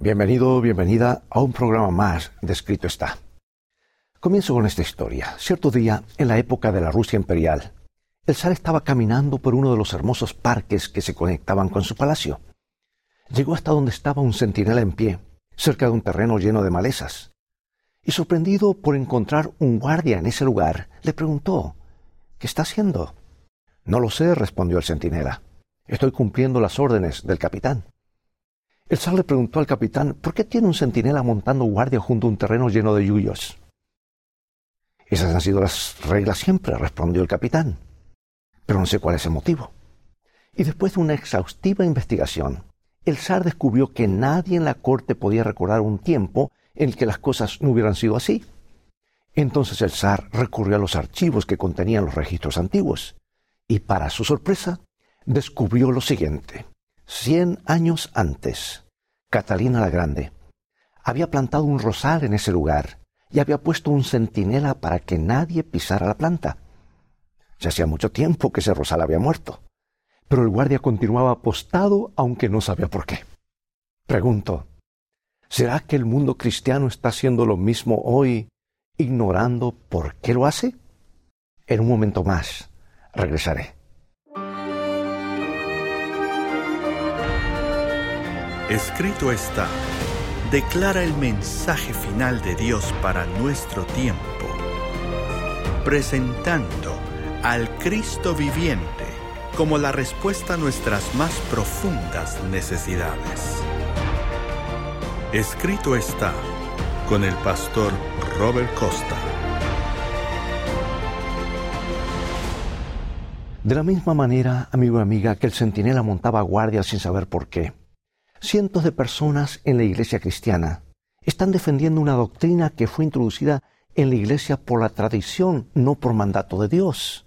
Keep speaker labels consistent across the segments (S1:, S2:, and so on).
S1: Bienvenido, bienvenida a un programa más de Escrito está. Comienzo con esta historia. Cierto día, en la época de la Rusia imperial, el zar estaba caminando por uno de los hermosos parques que se conectaban con su palacio. Llegó hasta donde estaba un centinela en pie, cerca de un terreno lleno de malezas. Y sorprendido por encontrar un guardia en ese lugar, le preguntó, ¿Qué está haciendo? No lo sé, respondió el centinela. Estoy cumpliendo las órdenes del capitán. El zar le preguntó al capitán por qué tiene un centinela montando guardia junto a un terreno lleno de yuyos. Esas han sido las reglas siempre, respondió el capitán. Pero no sé cuál es el motivo. Y después de una exhaustiva investigación, el zar descubrió que nadie en la corte podía recordar un tiempo en el que las cosas no hubieran sido así. Entonces el zar recurrió a los archivos que contenían los registros antiguos y para su sorpresa descubrió lo siguiente. Cien años antes, Catalina la Grande había plantado un rosal en ese lugar y había puesto un centinela para que nadie pisara la planta. Ya hacía mucho tiempo que ese rosal había muerto, pero el guardia continuaba apostado aunque no sabía por qué. Pregunto, ¿será que el mundo cristiano está haciendo lo mismo hoy, ignorando por qué lo hace? En un momento más regresaré.
S2: Escrito está, declara el mensaje final de Dios para nuestro tiempo, presentando al Cristo viviente como la respuesta a nuestras más profundas necesidades. Escrito está con el pastor Robert Costa.
S1: De la misma manera, amigo y amiga, que el centinela montaba guardia sin saber por qué cientos de personas en la iglesia cristiana están defendiendo una doctrina que fue introducida en la iglesia por la tradición, no por mandato de Dios.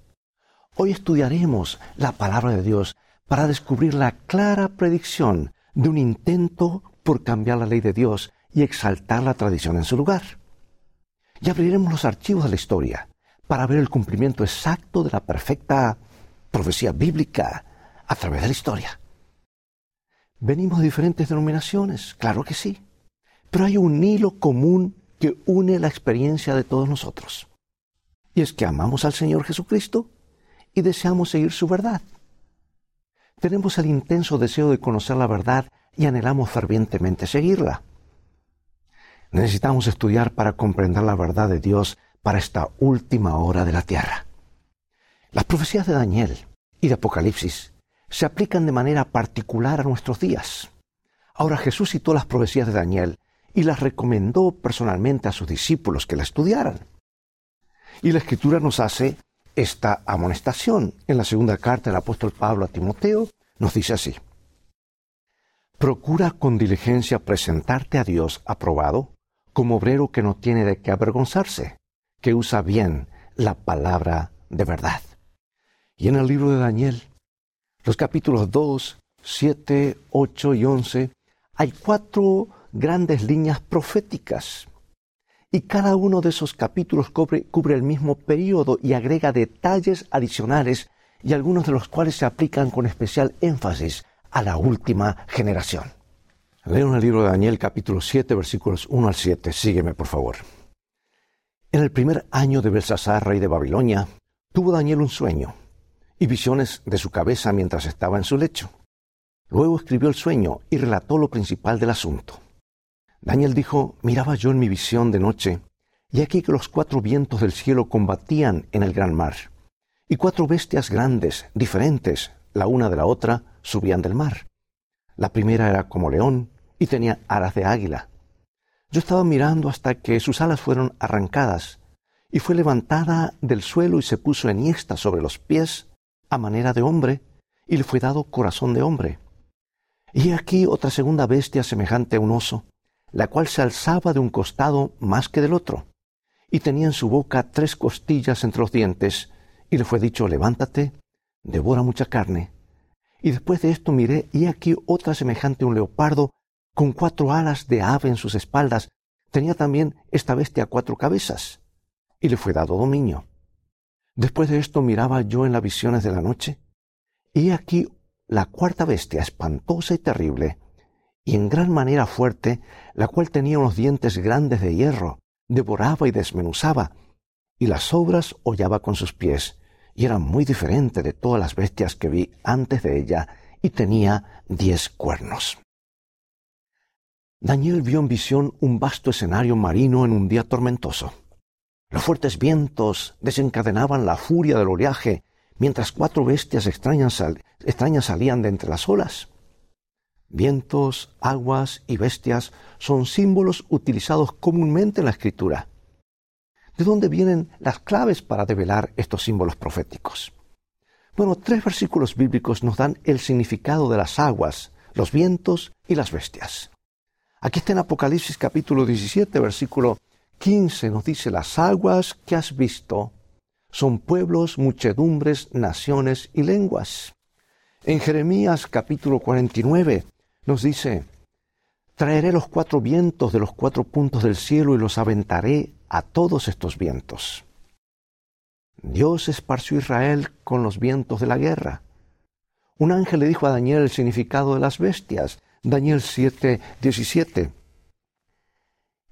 S1: Hoy estudiaremos la palabra de Dios para descubrir la clara predicción de un intento por cambiar la ley de Dios y exaltar la tradición en su lugar. Y abriremos los archivos de la historia para ver el cumplimiento exacto de la perfecta profecía bíblica a través de la historia. Venimos de diferentes denominaciones, claro que sí, pero hay un hilo común que une la experiencia de todos nosotros. Y es que amamos al Señor Jesucristo y deseamos seguir su verdad. Tenemos el intenso deseo de conocer la verdad y anhelamos fervientemente seguirla. Necesitamos estudiar para comprender la verdad de Dios para esta última hora de la tierra. Las profecías de Daniel y de Apocalipsis se aplican de manera particular a nuestros días. Ahora Jesús citó las profecías de Daniel y las recomendó personalmente a sus discípulos que la estudiaran. Y la Escritura nos hace esta amonestación. En la segunda carta del apóstol Pablo a Timoteo nos dice así. Procura con diligencia presentarte a Dios aprobado como obrero que no tiene de qué avergonzarse, que usa bien la palabra de verdad. Y en el libro de Daniel los capítulos 2, 7, 8 y 11, hay cuatro grandes líneas proféticas. Y cada uno de esos capítulos cubre, el mismo periodo y agrega detalles adicionales y algunos de los cuales se aplican con especial énfasis a la última generación. Leo el libro de Daniel capítulo 7 versículos 1 al 7. Sígueme por favor. En el primer año de Belsasar, rey de Babilonia, tuvo Daniel un sueño y visiones de su cabeza mientras estaba en su lecho. Luego escribió el sueño y relató lo principal del asunto. Daniel dijo, miraba yo en mi visión de noche, y aquí que los cuatro vientos del cielo combatían en el gran mar, y cuatro bestias grandes, diferentes, la una de la otra, subían del mar. La primera era como león y tenía alas de águila. Yo estaba mirando hasta que sus alas fueron arrancadas, y fue levantada del suelo y se puso enhiesta sobre los pies a manera de hombre, y le fue dado corazón de hombre. Y aquí otra segunda bestia semejante a un oso, la cual se alzaba de un costado más que del otro, y tenía en su boca tres costillas entre los dientes, y le fue dicho, levántate, devora mucha carne. Y después de esto miré, y aquí otra semejante a un leopardo, con cuatro alas de ave en sus espaldas, tenía también esta bestia cuatro cabezas, y le fue dado dominio. Después de esto miraba yo en las visiones de la noche, y aquí la cuarta bestia, espantosa y terrible, y en gran manera fuerte, la cual tenía unos dientes grandes de hierro, devoraba y desmenuzaba, y las obras hollaba con sus pies, y era muy diferente de todas las bestias que vi antes de ella, y tenía diez cuernos. Daniel vio en visión un vasto escenario marino en un día tormentoso. Los fuertes vientos desencadenaban la furia del oleaje, mientras cuatro bestias extrañas, extrañas salían de entre las olas. Vientos, aguas y bestias son símbolos utilizados comúnmente en la escritura. ¿De dónde vienen las claves para develar estos símbolos proféticos? Bueno, tres versículos bíblicos nos dan el significado de las aguas, los vientos y las bestias. Aquí está en Apocalipsis capítulo 17, versículo 15, nos dice, las aguas que has visto son pueblos, muchedumbres, naciones y lenguas. En Jeremías capítulo 49 nos dice, traeré los cuatro vientos de los cuatro puntos del cielo y los aventaré a todos estos vientos. Dios esparció Israel con los vientos de la guerra. Un ángel le dijo a Daniel el significado de las bestias. Daniel 7, 17.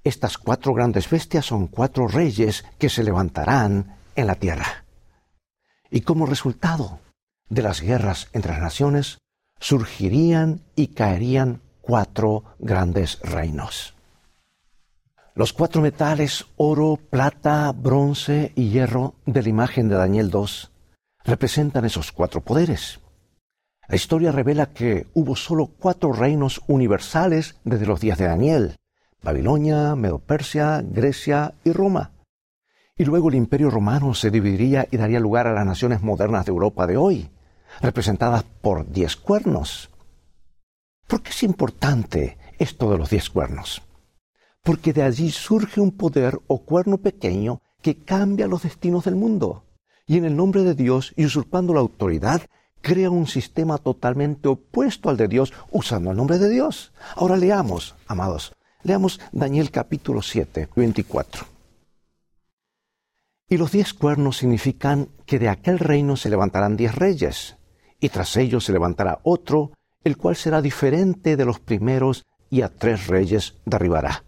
S1: Estas cuatro grandes bestias son cuatro reyes que se levantarán en la tierra. Y como resultado de las guerras entre las naciones, surgirían y caerían cuatro grandes reinos. Los cuatro metales, oro, plata, bronce y hierro de la imagen de Daniel 2, representan esos cuatro poderes. La historia revela que hubo solo cuatro reinos universales desde los días de Daniel, Babilonia, Medo-Persia, Grecia y Roma. Y luego el imperio romano se dividiría y daría lugar a las naciones modernas de Europa de hoy, representadas por diez cuernos. ¿Por qué es importante esto de los diez cuernos? Porque de allí surge un poder o cuerno pequeño que cambia los destinos del mundo. Y en el nombre de Dios y usurpando la autoridad, crea un sistema totalmente opuesto al de Dios usando el nombre de Dios. Ahora leamos, amados, leamos Daniel capítulo 7, 24. Y los diez cuernos significan que de aquel reino se levantarán diez reyes, y tras ellos se levantará otro, el cual será diferente de los primeros, y a tres reyes derribará.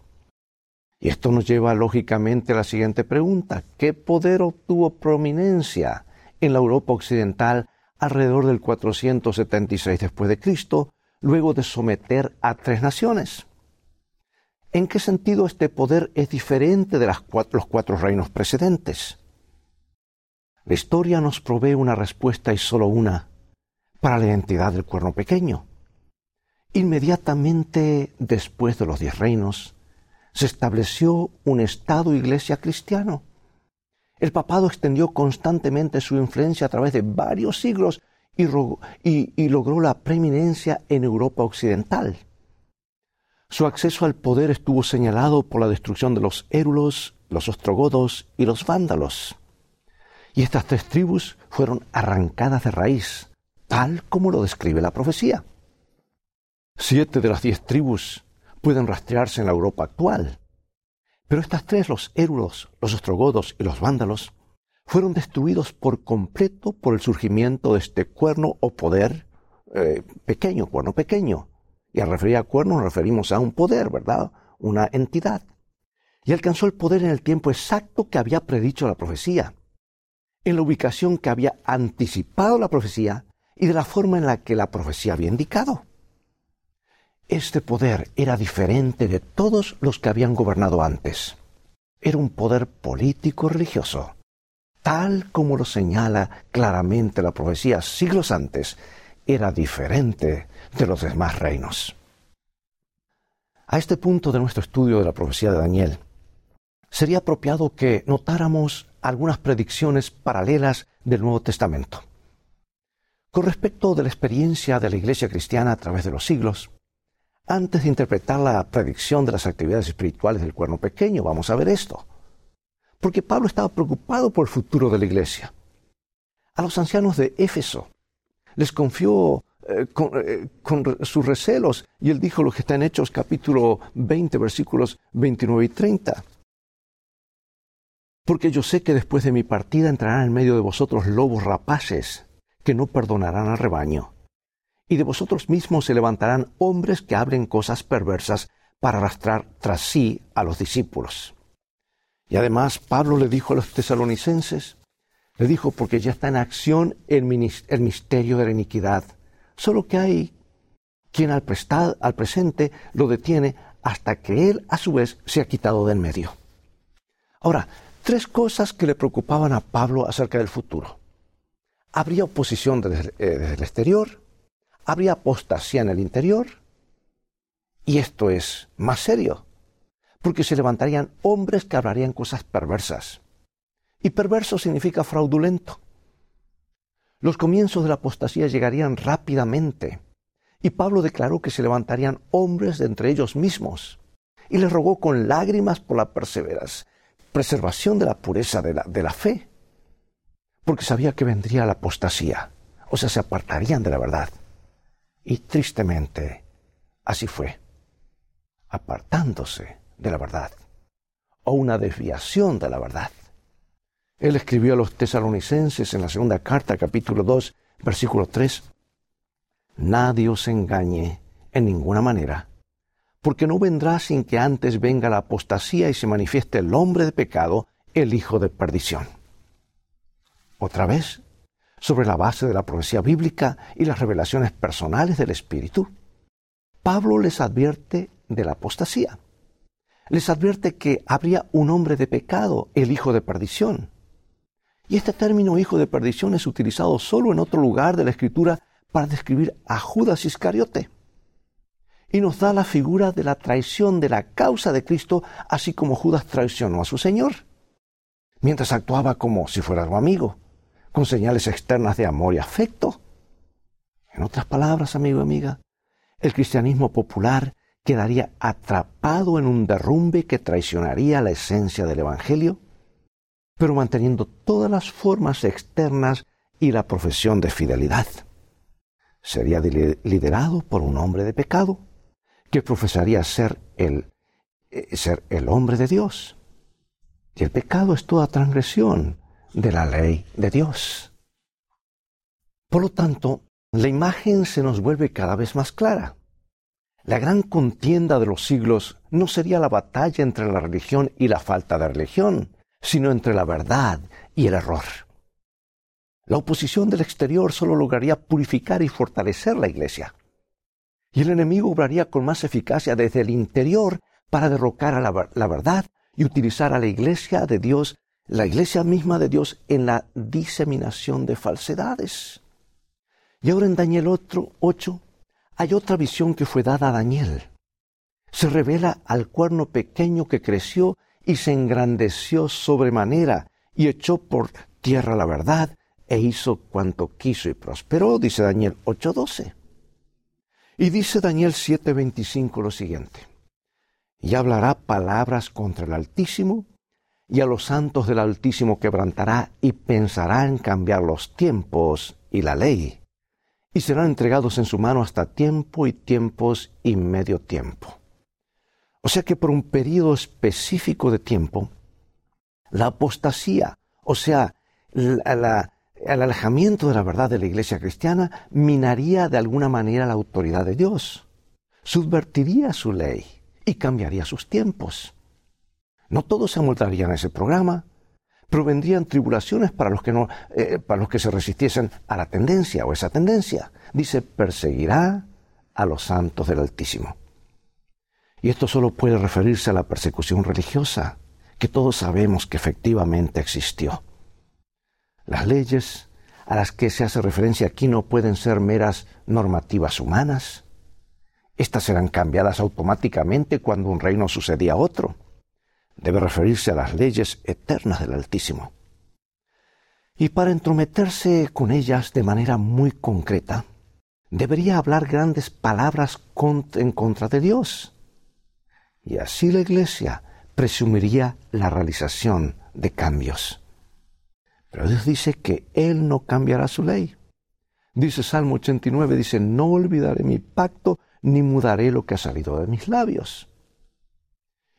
S1: Y esto nos lleva lógicamente a la siguiente pregunta. ¿Qué poder obtuvo prominencia en la Europa occidental alrededor del 476 después de Cristo, luego de someter a tres naciones? ¿En qué sentido este poder es diferente de los cuatro reinos precedentes? La historia nos provee una respuesta y solo una para la identidad del cuerno pequeño. Inmediatamente después de los diez reinos, se estableció un Estado iglesia cristiano. El papado extendió constantemente su influencia a través de varios siglos y, y logró la preeminencia en Europa occidental. Su acceso al poder estuvo señalado por la destrucción de los érulos, los ostrogodos y los vándalos. Y estas tres tribus fueron arrancadas de raíz, tal como lo describe la profecía. Siete de las diez tribus pueden rastrearse en la Europa actual. Pero estas tres, los érulos, los ostrogodos y los vándalos, fueron destruidos por completo por el surgimiento de este cuerno o poder eh, pequeño, cuerno pequeño, y al referir a cuerno nos referimos a un poder, ¿verdad? Una entidad. Y alcanzó el poder en el tiempo exacto que había predicho la profecía, en la ubicación que había anticipado la profecía y de la forma en la que la profecía había indicado. Este poder era diferente de todos los que habían gobernado antes. Era un poder político religioso, tal como lo señala claramente la profecía siglos antes, era diferente de los demás reinos. A este punto de nuestro estudio de la profecía de Daniel, sería apropiado que notáramos algunas predicciones paralelas del Nuevo Testamento. Con respecto de la experiencia de la Iglesia cristiana a través de los siglos, antes de interpretar la predicción de las actividades espirituales del cuerno pequeño, vamos a ver esto. Porque Pablo estaba preocupado por el futuro de la Iglesia. A los ancianos de Éfeso les confió eh, eh, con, sus recelos. Y él dijo lo que está en Hechos capítulo 20, versículos 29 y 30. Porque yo sé que después de mi partida entrarán en medio de vosotros lobos rapaces que no perdonarán al rebaño. y de vosotros mismos se levantarán hombres que hablen cosas perversas para arrastrar tras sí a los discípulos. Y además Pablo le dijo a los tesalonicenses, le dijo porque ya está en acción el, misterio de la iniquidad, solo que hay quien al, al presente lo detiene hasta que él a su vez se ha quitado del medio. Ahora, tres cosas que le preocupaban a Pablo acerca del futuro. Habría oposición desde, eh, desde el exterior, habría apostasía en el interior, y esto es más serio, porque se levantarían hombres que hablarían cosas perversas. Y perverso significa fraudulento. Los comienzos de la apostasía llegarían rápidamente y Pablo declaró que se levantarían hombres de entre ellos mismos, y les rogó con lágrimas por la preservación de la pureza de la, de la fe, porque sabía que vendría la apostasía, o sea, se apartarían de la verdad. Y tristemente, así fue, apartándose de la verdad, o una desviación de la verdad. Él escribió a los tesalonicenses en la segunda carta, capítulo 2, versículo 3, Nadie os engañe en ninguna manera, porque no vendrá sin que antes venga la apostasía y se manifieste el hombre de pecado, el hijo de perdición. Otra vez, sobre la base de la profecía bíblica y las revelaciones personales del Espíritu, Pablo les advierte de la apostasía. Les advierte que habría un hombre de pecado, el hijo de perdición. Y este término hijo de perdición es utilizado solo en otro lugar de la Escritura para describir a Judas Iscariote. Y nos da la figura de la traición de la causa de Cristo, así como Judas traicionó a su Señor, mientras actuaba como si fuera su amigo, con señales externas de amor y afecto. En otras palabras, amigo y amiga, el cristianismo popular quedaría atrapado en un derrumbe que traicionaría la esencia del Evangelio, pero manteniendo todas las formas externas y la profesión de fidelidad sería liderado por un hombre de pecado que profesaría ser el, eh, ser el hombre de Dios. Y el pecado es toda transgresión de la ley de Dios. Por lo tanto, la imagen se nos vuelve cada vez más clara. La gran contienda de los siglos no sería la batalla entre la religión y la falta de religión, sino entre la verdad y el error. La oposición del exterior solo lograría purificar y fortalecer la iglesia. Y el enemigo obraría con más eficacia desde el interior para derrocar a la, verdad y utilizar a la iglesia de Dios, la iglesia misma de Dios, en la diseminación de falsedades. Y ahora en Daniel 8 hay otra visión que fue dada a Daniel. Se revela al cuerno pequeño que creció y se engrandeció sobremanera y echó por tierra la verdad e hizo cuanto quiso y prosperó, dice Daniel 8:12. Y dice Daniel 7:25 lo siguiente, y hablará palabras contra el Altísimo, y a los santos del Altísimo quebrantará y pensará en cambiar los tiempos y la ley, y serán entregados en su mano hasta tiempo y tiempos y medio tiempo. O sea que por un periodo específico de tiempo, la apostasía, o sea, el alejamiento de la verdad de la iglesia cristiana minaría de alguna manera la autoridad de Dios, subvertiría su ley y cambiaría sus tiempos. No todos se amoldarían a ese programa, pero vendrían tribulaciones para los que no, eh, para los que se resistiesen a la tendencia o esa tendencia. Dice, perseguirá a los santos del Altísimo. Y esto solo puede referirse a la persecución religiosa, que todos sabemos que efectivamente existió. Las leyes a las que se hace referencia aquí no pueden ser meras normativas humanas. Estas serán cambiadas automáticamente cuando un reino sucedía a otro. Debe referirse a las leyes eternas del Altísimo. Y para entrometerse con ellas de manera muy concreta, debería hablar grandes palabras en contra de Dios. Y así la Iglesia presumiría la realización de cambios. Pero Dios dice que Él no cambiará su ley. Dice Salmo 89, dice, no olvidaré mi pacto ni mudaré lo que ha salido de mis labios.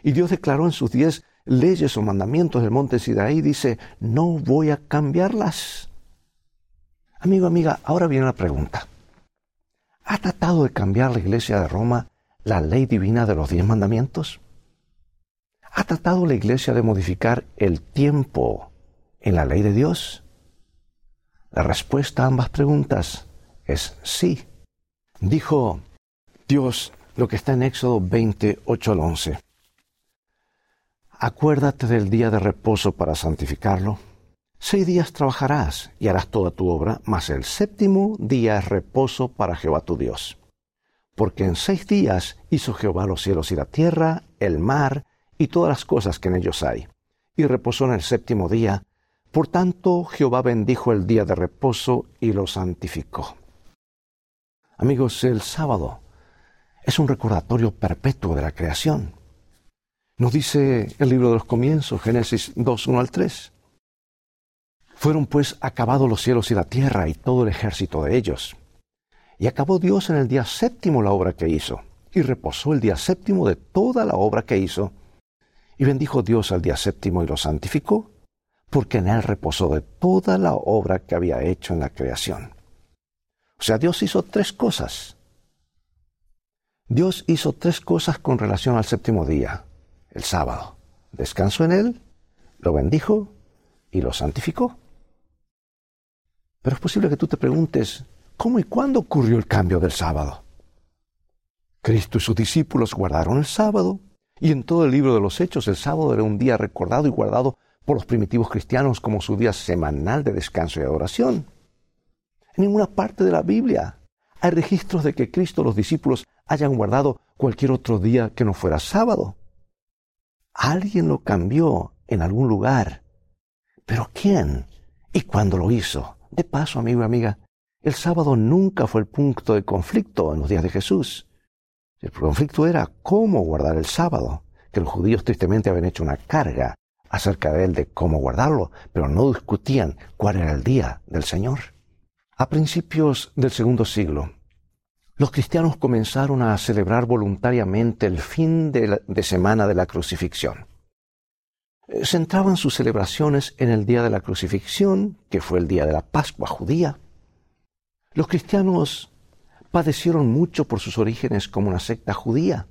S1: Y Dios declaró en sus diez leyes o mandamientos del monte Sinaí, dice, no voy a cambiarlas. Amigo, amiga, ahora viene la pregunta. ¿Ha tratado de cambiar la Iglesia de Roma la ley divina de los diez mandamientos? ¿Ha tratado la Iglesia de modificar el tiempo en la ley de Dios? La respuesta a ambas preguntas es sí. Dijo Dios lo que está en Éxodo 28 al 11. Acuérdate del día de reposo para santificarlo. Seis días trabajarás y harás toda tu obra, mas el séptimo día es reposo para Jehová tu Dios. Porque en seis días hizo Jehová los cielos y la tierra, el mar y todas las cosas que en ellos hay, y reposó en el séptimo día. Por tanto, Jehová bendijo el día de reposo y lo santificó. Amigos, el sábado es un recordatorio perpetuo de la creación. Nos dice el libro de los comienzos, Génesis 2, 1 al 3. Fueron pues acabados los cielos y la tierra y todo el ejército de ellos. Y acabó Dios en el día séptimo la obra que hizo, y reposó el día séptimo de toda la obra que hizo. Y bendijo Dios al día séptimo y lo santificó, porque en él reposó de toda la obra que había hecho en la creación. O sea, Dios hizo tres cosas. Dios hizo tres cosas con relación al séptimo día, el sábado. Descansó en él, lo bendijo y lo santificó. Pero es posible que tú te preguntes, ¿cómo y cuándo ocurrió el cambio del sábado? Cristo y sus discípulos guardaron el sábado, y en todo el libro de los Hechos el sábado era un día recordado y guardado por los primitivos cristianos como su día semanal de descanso y adoración. En ninguna parte de la Biblia hay registros de que Cristo los discípulos hayan guardado cualquier otro día que no fuera sábado. Alguien lo cambió en algún lugar. Pero ¿quién? ¿Y cuándo lo hizo? De paso, amigo y amiga, el sábado nunca fue el punto de conflicto en los días de Jesús. El conflicto era cómo guardar el sábado, que los judíos tristemente habían hecho una carga acerca de él de cómo guardarlo, pero no discutían cuál era el día del Señor. A principios del segundo siglo, los cristianos comenzaron a celebrar voluntariamente el fin de, semana de la crucifixión. Eh, centraban sus celebraciones en el día de la crucifixión, que fue el día de la Pascua judía. Los cristianos padecieron mucho por sus orígenes como una secta judía,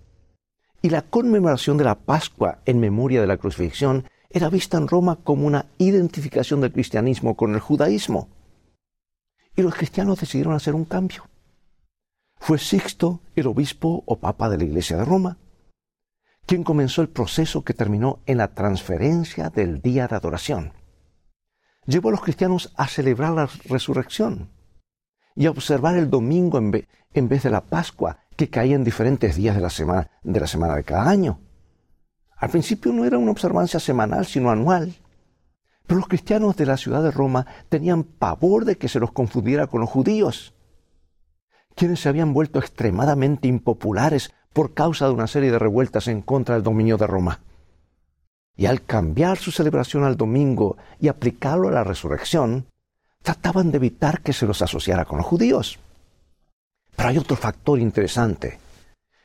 S1: y la conmemoración de la Pascua en memoria de la crucifixión era vista en Roma como una identificación del cristianismo con el judaísmo. Y los cristianos decidieron hacer un cambio fue Sixto, el obispo o papa de la Iglesia de Roma, quien comenzó el proceso que terminó en la transferencia del día de adoración. Llevó a los cristianos a celebrar la resurrección y a observar el domingo en vez, de la Pascua, que caía en diferentes días de la semana de, la semana de cada año. Al principio no era una observancia semanal, sino anual. Pero los cristianos de la ciudad de Roma tenían pavor de que se los confundiera con los judíos quienes se habían vuelto extremadamente impopulares por causa de una serie de revueltas en contra del dominio de Roma. Y al cambiar su celebración al domingo y aplicarlo a la resurrección, trataban de evitar que se los asociara con los judíos. Pero hay otro factor interesante,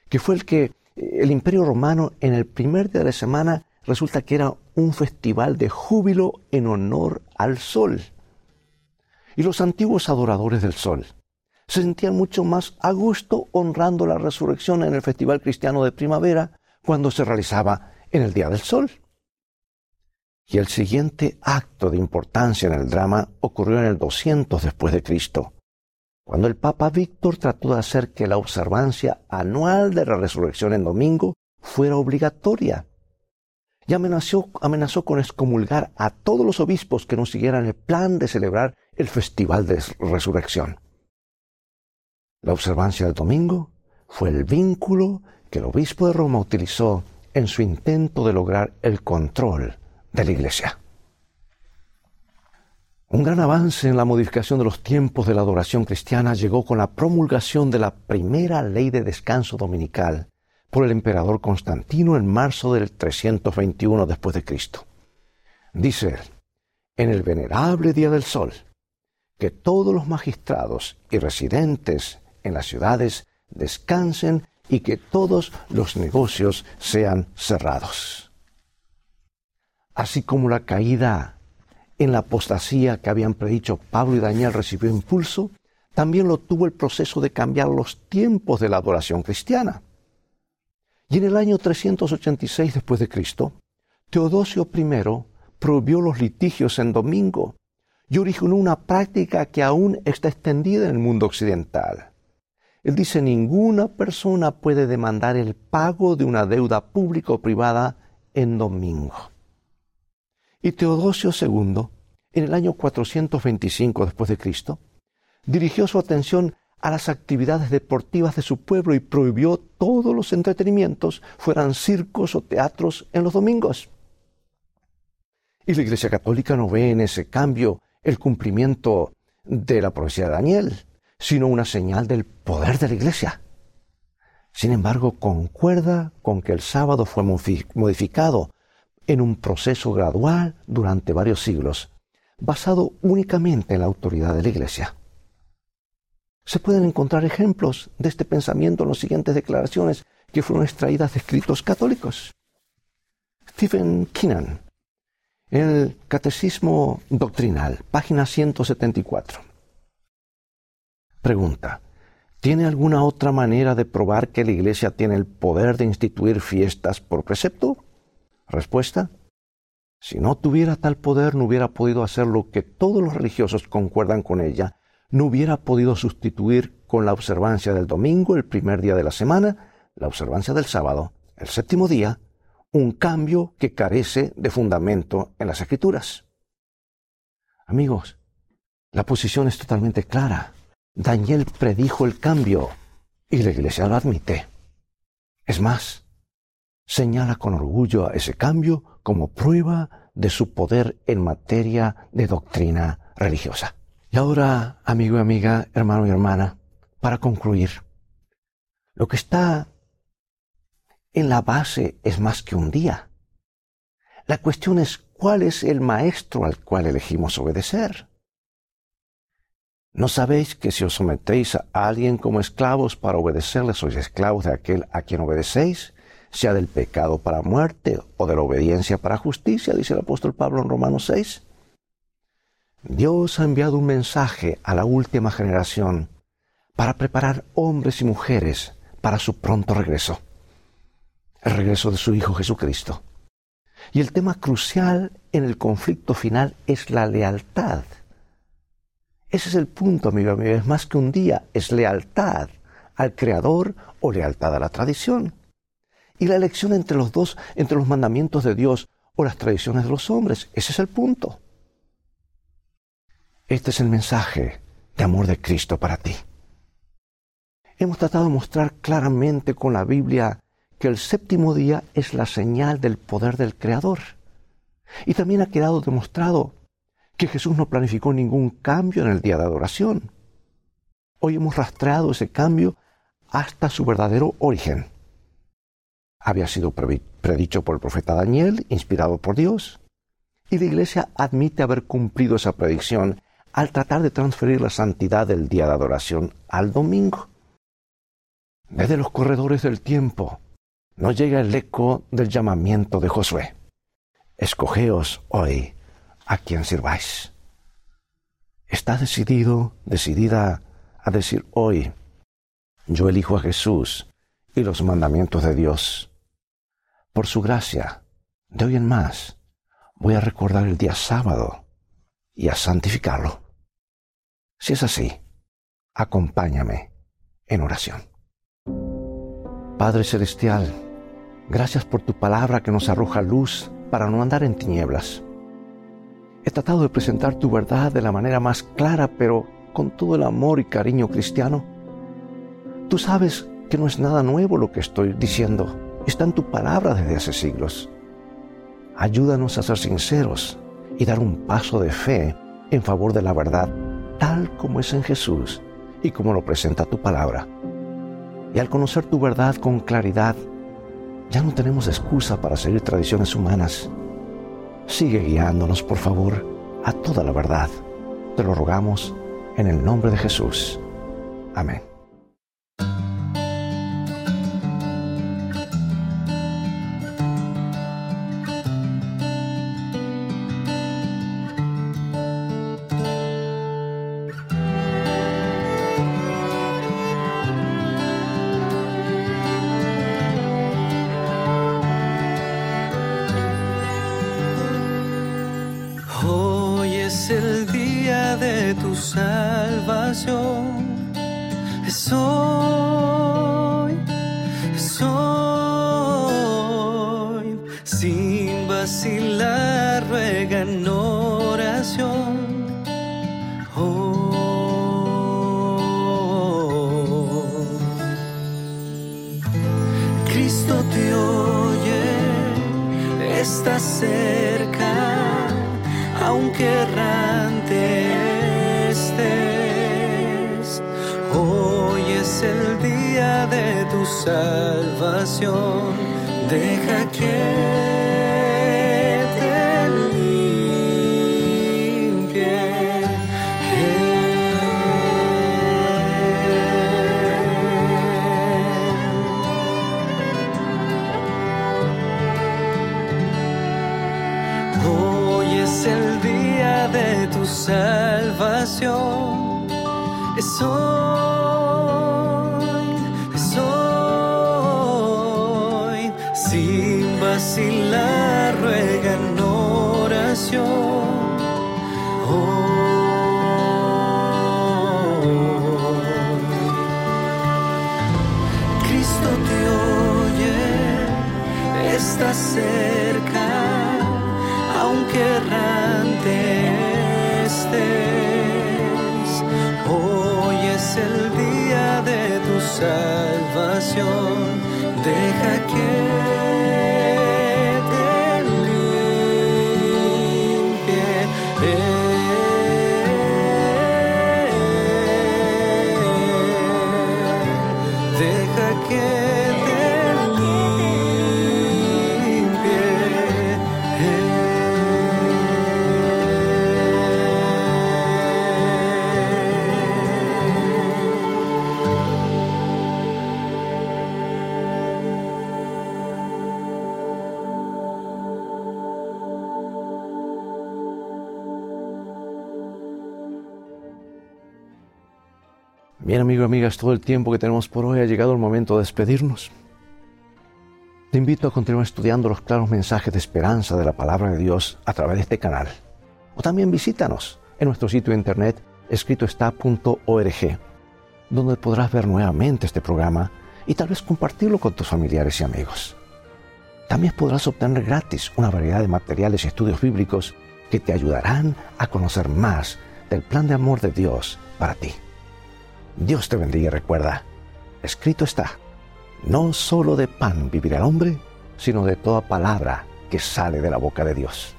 S1: que fue el que eh, el imperio romano en el primer día de la semana resulta que era un festival de júbilo en honor al sol. Y los antiguos adoradores del sol se sentían mucho más a gusto honrando la resurrección en el Festival Cristiano de Primavera cuando se realizaba en el Día del Sol. Y el siguiente acto de importancia en el drama ocurrió en el 200 después de Cristo, cuando el Papa Víctor trató de hacer que la observancia anual de la resurrección en domingo fuera obligatoria. Y amenazó, amenazó con excomulgar a todos los obispos que no siguieran el plan de celebrar el festival de resurrección. La observancia del domingo fue el vínculo que el obispo de Roma utilizó en su intento de lograr el control de la Iglesia. Un gran avance en la modificación de los tiempos de la adoración cristiana llegó con la promulgación de la primera ley de descanso dominical por el emperador Constantino en marzo del 321 después de Cristo. Dice él, en el venerable día del sol, que todos los magistrados y residentes en las ciudades descansen y que todos los negocios sean cerrados. Así como la caída en la apostasía que habían predicho Pablo y Daniel recibió impulso, también lo tuvo el proceso de cambiar los tiempos de la adoración cristiana. Y en el año 386 después de Cristo, Teodosio I prohibió los litigios en domingo y originó una práctica que aún está extendida en el mundo occidental. Él dice, ninguna persona puede demandar el pago de una deuda pública o privada en domingo. Y Teodosio II, en el año 425 después de Cristo, dirigió su atención a las actividades deportivas de su pueblo y prohibió todos los entretenimientos, fueran circos o teatros, en los domingos. Y la Iglesia Católica no ve en ese cambio el cumplimiento de la profecía de Daniel, sino una señal del poder de la Iglesia. Sin embargo, concuerda con que el sábado fue modificado en un proceso gradual durante varios siglos, basado únicamente en la autoridad de la Iglesia. Se pueden encontrar ejemplos de este pensamiento en las siguientes declaraciones que fueron extraídas de escritos católicos. Stephen Keenan, el Catecismo Doctrinal, página 174. Pregunta. ¿Tiene alguna otra manera de probar que la Iglesia tiene el poder de instituir fiestas por precepto? Respuesta. Si no tuviera tal poder, no hubiera podido hacer lo que todos los religiosos concuerdan con ella, no hubiera podido sustituir con la observancia del domingo, el primer día de la semana, la observancia del sábado, el séptimo día, un cambio que carece de fundamento en las escrituras. Amigos, la posición es totalmente clara. Daniel predijo el cambio y la iglesia lo admite. Es más, señala con orgullo ese cambio como prueba de su poder en materia de doctrina religiosa. Y ahora, amigo y amiga, hermano y hermana, para concluir, lo que está en la base es más que un día. La cuestión es cuál es el maestro al cual elegimos obedecer. ¿No sabéis que si os sometéis a alguien como esclavos para obedecerle, sois esclavos de aquel a quien obedecéis, sea del pecado para muerte o de la obediencia para justicia, dice el apóstol Pablo en Romanos 6? Dios ha enviado un mensaje a la última generación para preparar hombres y mujeres para su pronto regreso, el regreso de su Hijo Jesucristo. Y el tema crucial en el conflicto final es la lealtad ese es el punto, amigo mío. Es más que un día, es lealtad al Creador o lealtad a la tradición. Y la elección entre los dos, entre los mandamientos de Dios o las tradiciones de los hombres, ese es el punto. Este es el mensaje de amor de Cristo para ti. Hemos tratado de mostrar claramente con la Biblia que el séptimo día es la señal del poder del Creador. Y también ha quedado demostrado que Jesús no planificó ningún cambio en el día de adoración. Hoy hemos rastreado ese cambio hasta su verdadero origen. Había sido predicho por el profeta Daniel, inspirado por Dios, y la Iglesia admite haber cumplido esa predicción al tratar de transferir la santidad del día de adoración al domingo. Desde los corredores del tiempo nos llega el eco del llamamiento de Josué. Escogeos hoy a quien sirváis. Está decidido, decidida a decir hoy, yo elijo a Jesús y los mandamientos de Dios. Por su gracia, de hoy en más, voy a recordar el día sábado y a santificarlo. Si es así, acompáñame en oración. Padre Celestial, gracias por tu palabra que nos arroja luz para no andar en tinieblas. He tratado de presentar tu verdad de la manera más clara, pero con todo el amor y cariño cristiano. Tú sabes que no es nada nuevo lo que estoy diciendo. Está en tu palabra desde hace siglos. Ayúdanos a ser sinceros y dar un paso de fe en favor de la verdad, tal como es en Jesús y como lo presenta tu palabra. Y al conocer tu verdad con claridad, ya no tenemos excusa para seguir tradiciones humanas Sigue guiándonos, por favor, a toda la verdad. Te lo rogamos en el nombre de Jesús. Amén.
S3: Salvación. Es hoy, es hoy, sin vacilar, ruega en oración. Cristo te oye, está cerca, aunque salvación, deja que deja
S1: Bien, amigo amigas, todo el tiempo que tenemos por hoy ha llegado el momento de despedirnos. Te invito a continuar estudiando los claros mensajes de esperanza de la palabra de Dios a través de este canal. O también visítanos en nuestro sitio de internet escritoestá.org, donde podrás ver nuevamente este programa y tal vez compartirlo con tus familiares y amigos. También podrás obtener gratis una variedad de materiales y estudios bíblicos que te ayudarán a conocer más del plan de amor de Dios para ti. Dios te bendiga y recuerda, escrito está, no solo de pan vivirá el hombre, sino de toda palabra que sale de la boca de Dios.